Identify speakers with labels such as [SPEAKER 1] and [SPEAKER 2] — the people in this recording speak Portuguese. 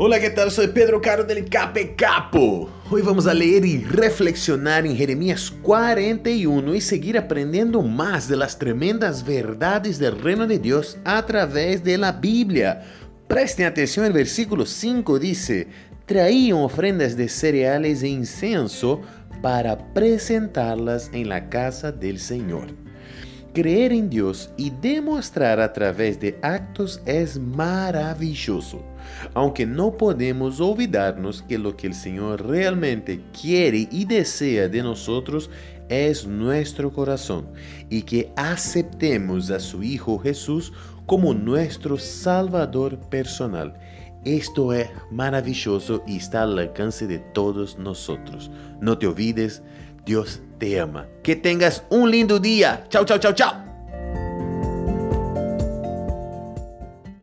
[SPEAKER 1] Hola, ¿qué tal? Soy Pedro Caro del Cape Capo. Hoy vamos a leer y reflexionar en Jeremías 41 y seguir aprendiendo más de las tremendas verdades del reino de Dios a través de la Biblia. Presten versículo 5 dice, traían ofrendas de cereales e incenso para presentarlas en la casa del Señor. Creer en Dios y demostrar a través de actos es maravilloso, aunque no podemos olvidarnos que lo que el Señor realmente quiere y desea de nosotros es nuestro corazón y que aceptemos a su Hijo Jesús como nuestro Salvador personal. Esto es maravilloso y está al alcance de todos nosotros. No te olvides Dios te ama. Que tengas un lindo día. Chao, chao, chao, chao.